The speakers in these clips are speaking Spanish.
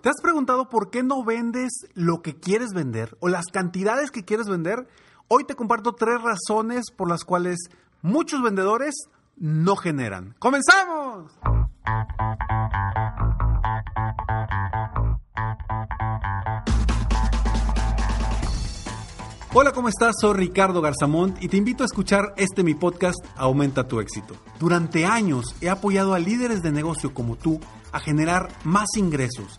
¿Te has preguntado por qué no vendes lo que quieres vender o las cantidades que quieres vender? Hoy te comparto tres razones por las cuales muchos vendedores no generan. ¡Comenzamos! Hola, ¿cómo estás? Soy Ricardo Garzamont y te invito a escuchar este mi podcast Aumenta tu éxito. Durante años he apoyado a líderes de negocio como tú a generar más ingresos,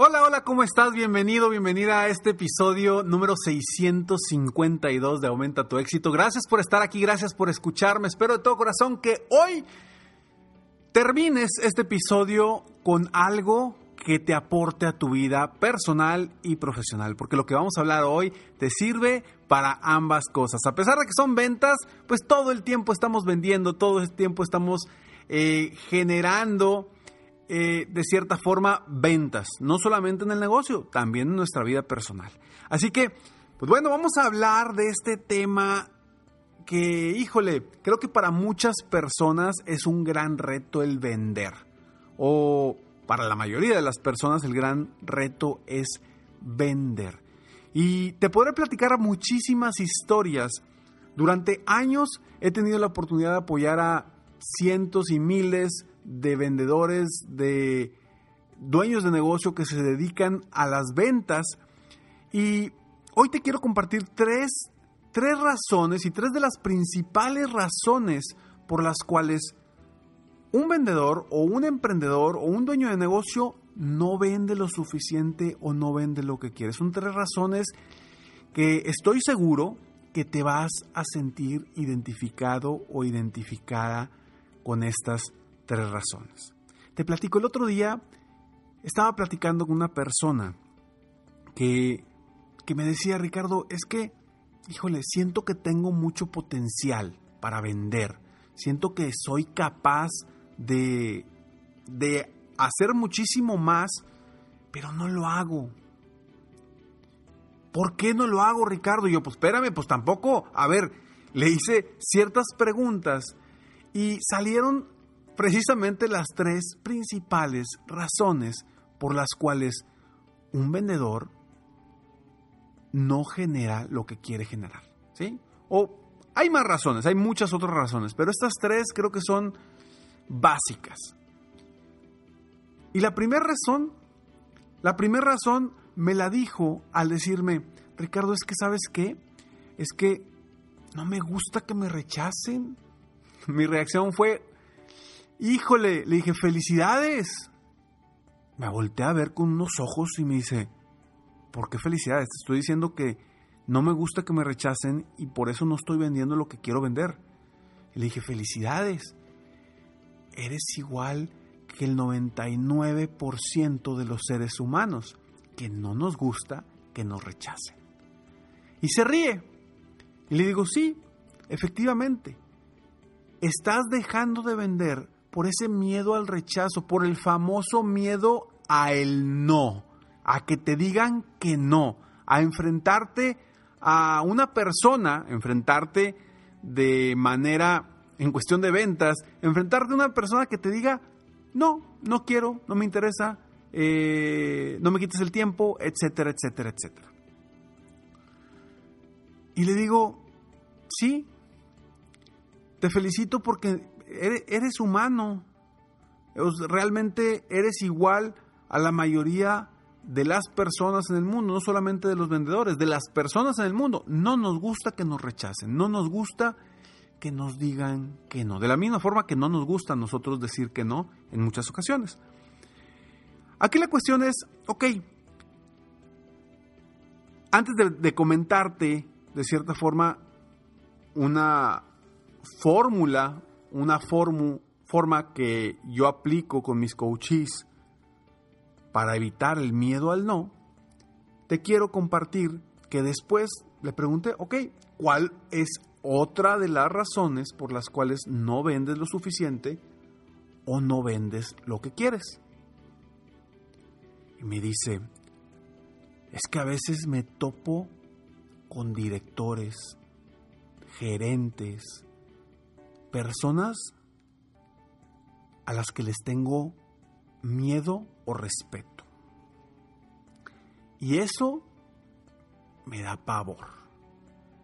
Hola, hola, ¿cómo estás? Bienvenido, bienvenida a este episodio número 652 de Aumenta tu éxito. Gracias por estar aquí, gracias por escucharme. Espero de todo corazón que hoy termines este episodio con algo que te aporte a tu vida personal y profesional, porque lo que vamos a hablar hoy te sirve para ambas cosas. A pesar de que son ventas, pues todo el tiempo estamos vendiendo, todo el tiempo estamos eh, generando eh, de cierta forma ventas, no solamente en el negocio, también en nuestra vida personal. Así que, pues bueno, vamos a hablar de este tema que, híjole, creo que para muchas personas es un gran reto el vender. O para la mayoría de las personas el gran reto es vender. Y te podré platicar muchísimas historias. Durante años he tenido la oportunidad de apoyar a cientos y miles de vendedores, de dueños de negocio que se dedican a las ventas. Y hoy te quiero compartir tres, tres razones y tres de las principales razones por las cuales un vendedor o un emprendedor o un dueño de negocio no vende lo suficiente o no vende lo que quiere. Son tres razones que estoy seguro que te vas a sentir identificado o identificada con estas tres razones. Te platico, el otro día estaba platicando con una persona que, que me decía, Ricardo, es que, híjole, siento que tengo mucho potencial para vender, siento que soy capaz de, de hacer muchísimo más, pero no lo hago. ¿Por qué no lo hago, Ricardo? Y yo, pues espérame, pues tampoco. A ver, le hice ciertas preguntas y salieron precisamente las tres principales razones por las cuales un vendedor no genera lo que quiere generar. ¿Sí? O hay más razones, hay muchas otras razones, pero estas tres creo que son básicas. Y la primera razón, la primera razón me la dijo al decirme, Ricardo, es que sabes qué, es que no me gusta que me rechacen. Mi reacción fue, híjole, le dije, felicidades. Me volteé a ver con unos ojos y me dice, ¿por qué felicidades? Te estoy diciendo que no me gusta que me rechacen y por eso no estoy vendiendo lo que quiero vender. le dije, felicidades eres igual que el 99% de los seres humanos, que no nos gusta que nos rechacen. Y se ríe. Y le digo, sí, efectivamente, estás dejando de vender por ese miedo al rechazo, por el famoso miedo a el no, a que te digan que no, a enfrentarte a una persona, enfrentarte de manera en cuestión de ventas, enfrentarte a una persona que te diga, no, no quiero, no me interesa, eh, no me quites el tiempo, etcétera, etcétera, etcétera. Y le digo, sí, te felicito porque eres, humano, realmente eres igual a la mayoría de las personas en el mundo, no solamente de los vendedores, de las personas en el mundo. No nos gusta que nos rechacen, no nos gusta que nos digan que no. De la misma forma que no nos gusta a nosotros decir que no en muchas ocasiones. Aquí la cuestión es, ok, antes de, comentarte de cierta forma una fórmula, una forma que yo aplico con mis coaches para evitar el miedo al no, te quiero compartir que después le pregunté, ok, ¿cuál es otra de las razones por las cuales no vendes lo suficiente o no vendes lo que quieres? Y me dice, es que a veces me topo con directores, gerentes, personas a las que les tengo miedo o respeto. Y eso me da pavor.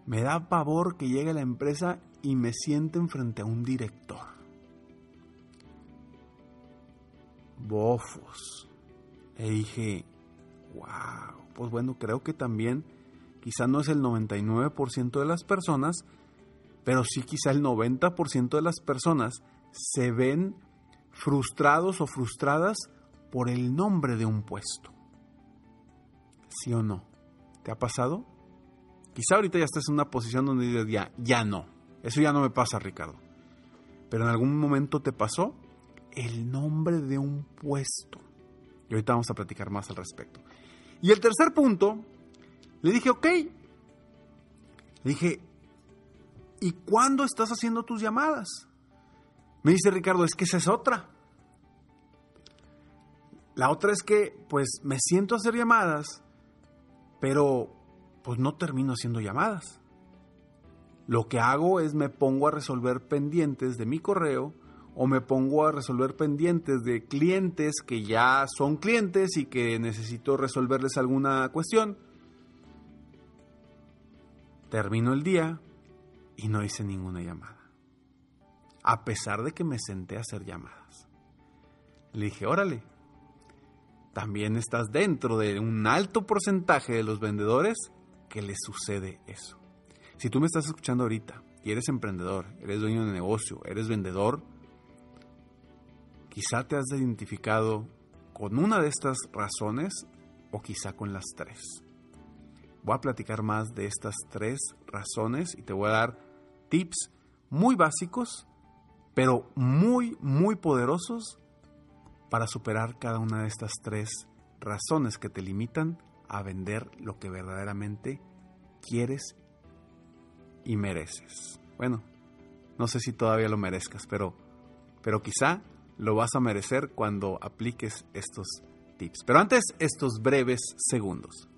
Me da pavor que llegue a la empresa y me sienten frente a un director. Bofos. E dije, wow, pues bueno, creo que también, quizá no es el 99% de las personas, pero sí quizá el 90% de las personas se ven frustrados o frustradas por el nombre de un puesto. ¿Sí o no? ¿Te ha pasado? Quizá ahorita ya estás en una posición donde dices, ya, ya no. Eso ya no me pasa, Ricardo. Pero en algún momento te pasó el nombre de un puesto. Y ahorita vamos a platicar más al respecto. Y el tercer punto, le dije, ok. Le dije, ¿y cuándo estás haciendo tus llamadas? Me dice Ricardo, es que esa es otra. La otra es que, pues, me siento a hacer llamadas, pero, pues, no termino haciendo llamadas. Lo que hago es me pongo a resolver pendientes de mi correo o me pongo a resolver pendientes de clientes que ya son clientes y que necesito resolverles alguna cuestión. Termino el día y no hice ninguna llamada a pesar de que me senté a hacer llamadas. Le dije, órale, también estás dentro de un alto porcentaje de los vendedores que les sucede eso. Si tú me estás escuchando ahorita y eres emprendedor, eres dueño de negocio, eres vendedor, quizá te has identificado con una de estas razones o quizá con las tres. Voy a platicar más de estas tres razones y te voy a dar tips muy básicos pero muy, muy poderosos para superar cada una de estas tres razones que te limitan a vender lo que verdaderamente quieres y mereces. Bueno, no sé si todavía lo merezcas, pero, pero quizá lo vas a merecer cuando apliques estos tips. Pero antes, estos breves segundos.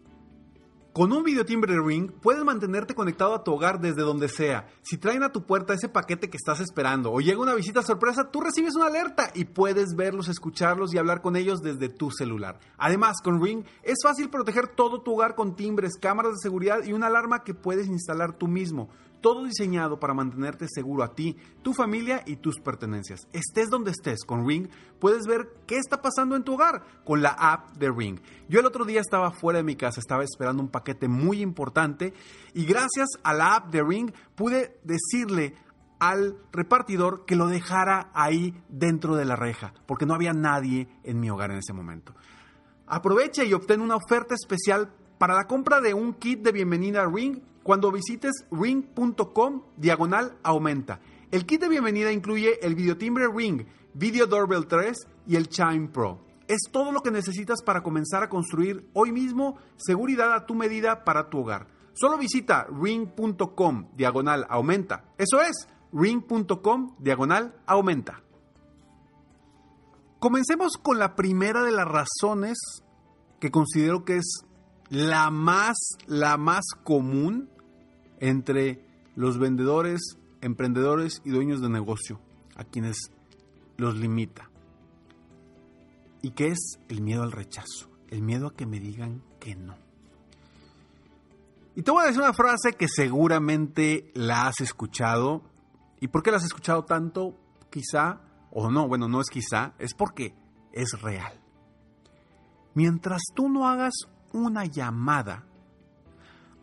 Con un videotimbre Ring puedes mantenerte conectado a tu hogar desde donde sea. Si traen a tu puerta ese paquete que estás esperando o llega una visita sorpresa, tú recibes una alerta y puedes verlos, escucharlos y hablar con ellos desde tu celular. Además, con Ring es fácil proteger todo tu hogar con timbres, cámaras de seguridad y una alarma que puedes instalar tú mismo todo diseñado para mantenerte seguro a ti, tu familia y tus pertenencias. Estés donde estés con Ring, puedes ver qué está pasando en tu hogar con la app de Ring. Yo el otro día estaba fuera de mi casa, estaba esperando un paquete muy importante y gracias a la app de Ring pude decirle al repartidor que lo dejara ahí dentro de la reja, porque no había nadie en mi hogar en ese momento. Aprovecha y obtén una oferta especial para la compra de un kit de bienvenida a Ring cuando visites ring.com diagonal aumenta. El kit de bienvenida incluye el videotimbre Ring, Video Doorbell 3 y el Chime Pro. Es todo lo que necesitas para comenzar a construir hoy mismo seguridad a tu medida para tu hogar. Solo visita ring.com diagonal aumenta. Eso es ring.com diagonal aumenta. Comencemos con la primera de las razones que considero que es la más, la más común entre los vendedores, emprendedores y dueños de negocio, a quienes los limita. ¿Y qué es el miedo al rechazo? El miedo a que me digan que no. Y te voy a decir una frase que seguramente la has escuchado. ¿Y por qué la has escuchado tanto? Quizá, o no, bueno, no es quizá, es porque es real. Mientras tú no hagas una llamada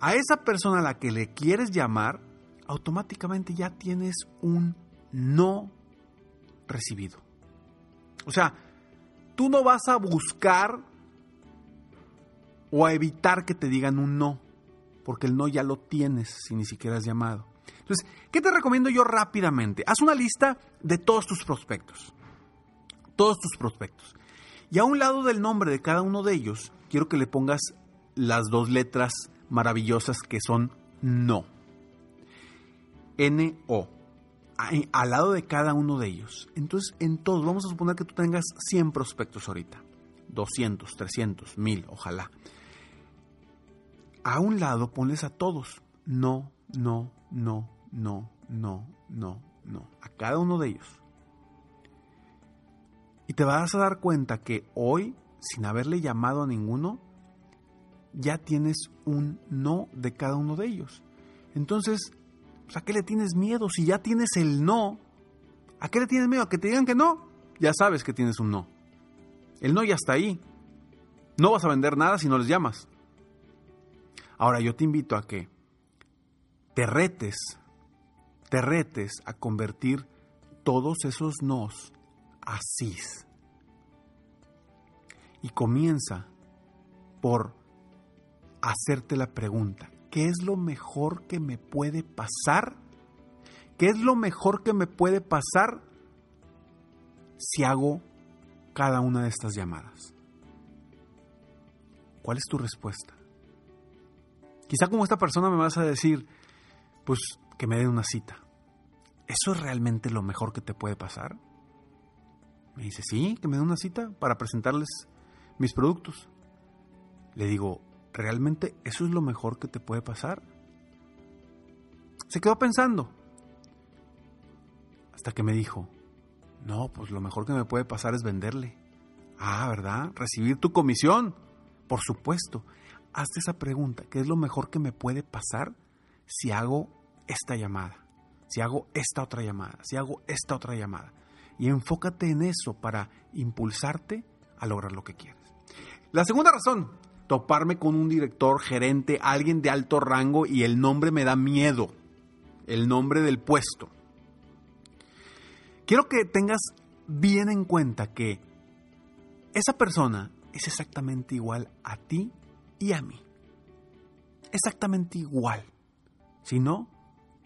a esa persona a la que le quieres llamar, automáticamente ya tienes un no recibido. O sea, tú no vas a buscar o a evitar que te digan un no, porque el no ya lo tienes si ni siquiera has llamado. Entonces, ¿qué te recomiendo yo rápidamente? Haz una lista de todos tus prospectos. Todos tus prospectos. Y a un lado del nombre de cada uno de ellos, quiero que le pongas las dos letras maravillosas que son no. N-O. Al lado de cada uno de ellos. Entonces, en todos, vamos a suponer que tú tengas 100 prospectos ahorita. 200, 300, 1000, ojalá. A un lado ponles a todos. No, no, no, no, no, no, no. A cada uno de ellos. Y te vas a dar cuenta que hoy, sin haberle llamado a ninguno, ya tienes un no de cada uno de ellos. Entonces, pues, ¿a qué le tienes miedo? Si ya tienes el no, ¿a qué le tienes miedo? ¿A que te digan que no? Ya sabes que tienes un no. El no ya está ahí. No vas a vender nada si no les llamas. Ahora yo te invito a que te retes, te retes a convertir todos esos nos a sís. Y comienza por hacerte la pregunta, ¿qué es lo mejor que me puede pasar? ¿Qué es lo mejor que me puede pasar si hago cada una de estas llamadas? ¿Cuál es tu respuesta? Quizá como esta persona me vas a decir, pues que me den una cita. ¿Eso es realmente lo mejor que te puede pasar? Me dice, sí, que me den una cita para presentarles mis productos. Le digo, ¿realmente eso es lo mejor que te puede pasar? Se quedó pensando. Hasta que me dijo, no, pues lo mejor que me puede pasar es venderle. Ah, ¿verdad? Recibir tu comisión. Por supuesto. Hazte esa pregunta, ¿qué es lo mejor que me puede pasar si hago esta llamada? Si hago esta otra llamada, si hago esta otra llamada. Y enfócate en eso para impulsarte a lograr lo que quieres. La segunda razón toparme con un director, gerente, alguien de alto rango y el nombre me da miedo, el nombre del puesto. Quiero que tengas bien en cuenta que esa persona es exactamente igual a ti y a mí. Exactamente igual. Si no,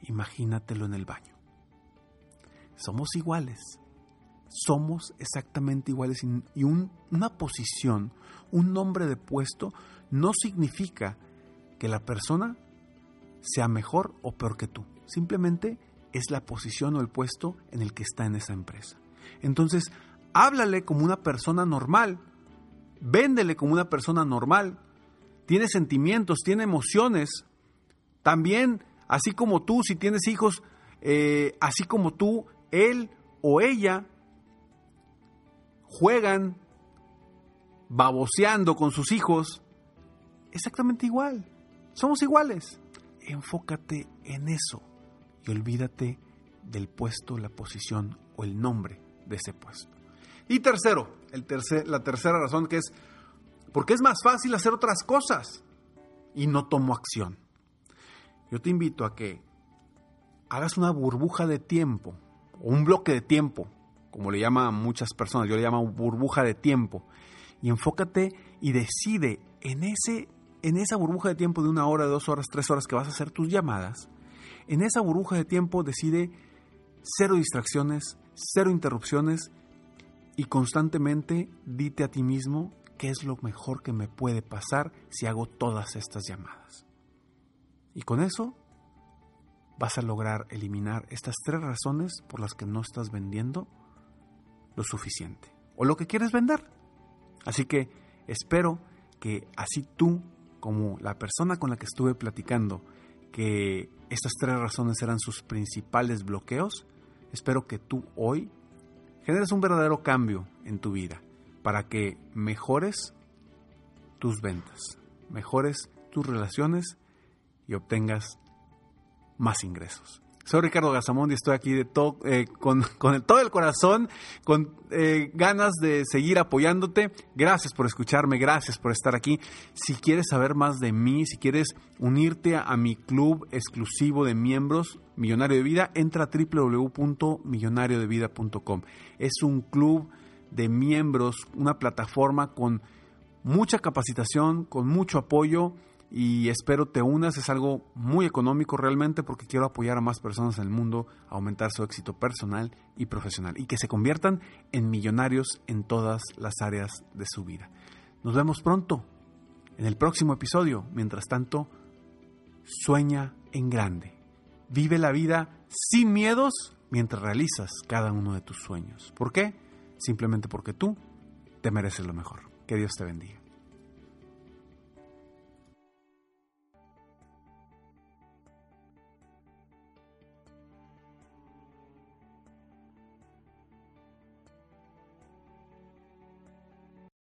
imagínatelo en el baño. Somos iguales. Somos exactamente iguales y una posición un nombre de puesto no significa que la persona sea mejor o peor que tú. Simplemente es la posición o el puesto en el que está en esa empresa. Entonces, háblale como una persona normal, véndele como una persona normal, tiene sentimientos, tiene emociones. También, así como tú, si tienes hijos, eh, así como tú, él o ella juegan, baboseando con sus hijos, exactamente igual. Somos iguales. Enfócate en eso y olvídate del puesto, la posición o el nombre de ese puesto. Y tercero, el tercer, la tercera razón que es porque es más fácil hacer otras cosas y no tomo acción. Yo te invito a que hagas una burbuja de tiempo o un bloque de tiempo, como le llaman muchas personas, yo le llamo burbuja de tiempo, y enfócate y decide en, ese, en esa burbuja de tiempo de una hora, dos horas, tres horas que vas a hacer tus llamadas, en esa burbuja de tiempo decide cero distracciones, cero interrupciones y constantemente dite a ti mismo qué es lo mejor que me puede pasar si hago todas estas llamadas. Y con eso vas a lograr eliminar estas tres razones por las que no estás vendiendo lo suficiente o lo que quieres vender. Así que espero que así tú, como la persona con la que estuve platicando, que estas tres razones eran sus principales bloqueos, espero que tú hoy generes un verdadero cambio en tu vida para que mejores tus ventas, mejores tus relaciones y obtengas más ingresos. Soy Ricardo Gazamondi, estoy aquí de todo, eh, con, todo el corazón, con eh, ganas de seguir apoyándote. Gracias por escucharme, gracias por estar aquí. Si quieres saber más de mí, si quieres unirte a, mi club exclusivo de miembros, Millonario de Vida, entra a www.millonariodevida.com. Es un club de miembros, una plataforma con mucha capacitación, con mucho apoyo y espero te unas. Es algo muy económico realmente porque quiero apoyar a más personas en el mundo a aumentar su éxito personal y profesional y que se conviertan en millonarios en todas las áreas de su vida. Nos vemos pronto en el próximo episodio. Mientras tanto, sueña en grande. Vive la vida sin miedos mientras realizas cada uno de tus sueños. ¿Por qué? Simplemente porque tú te mereces lo mejor. Que Dios te bendiga.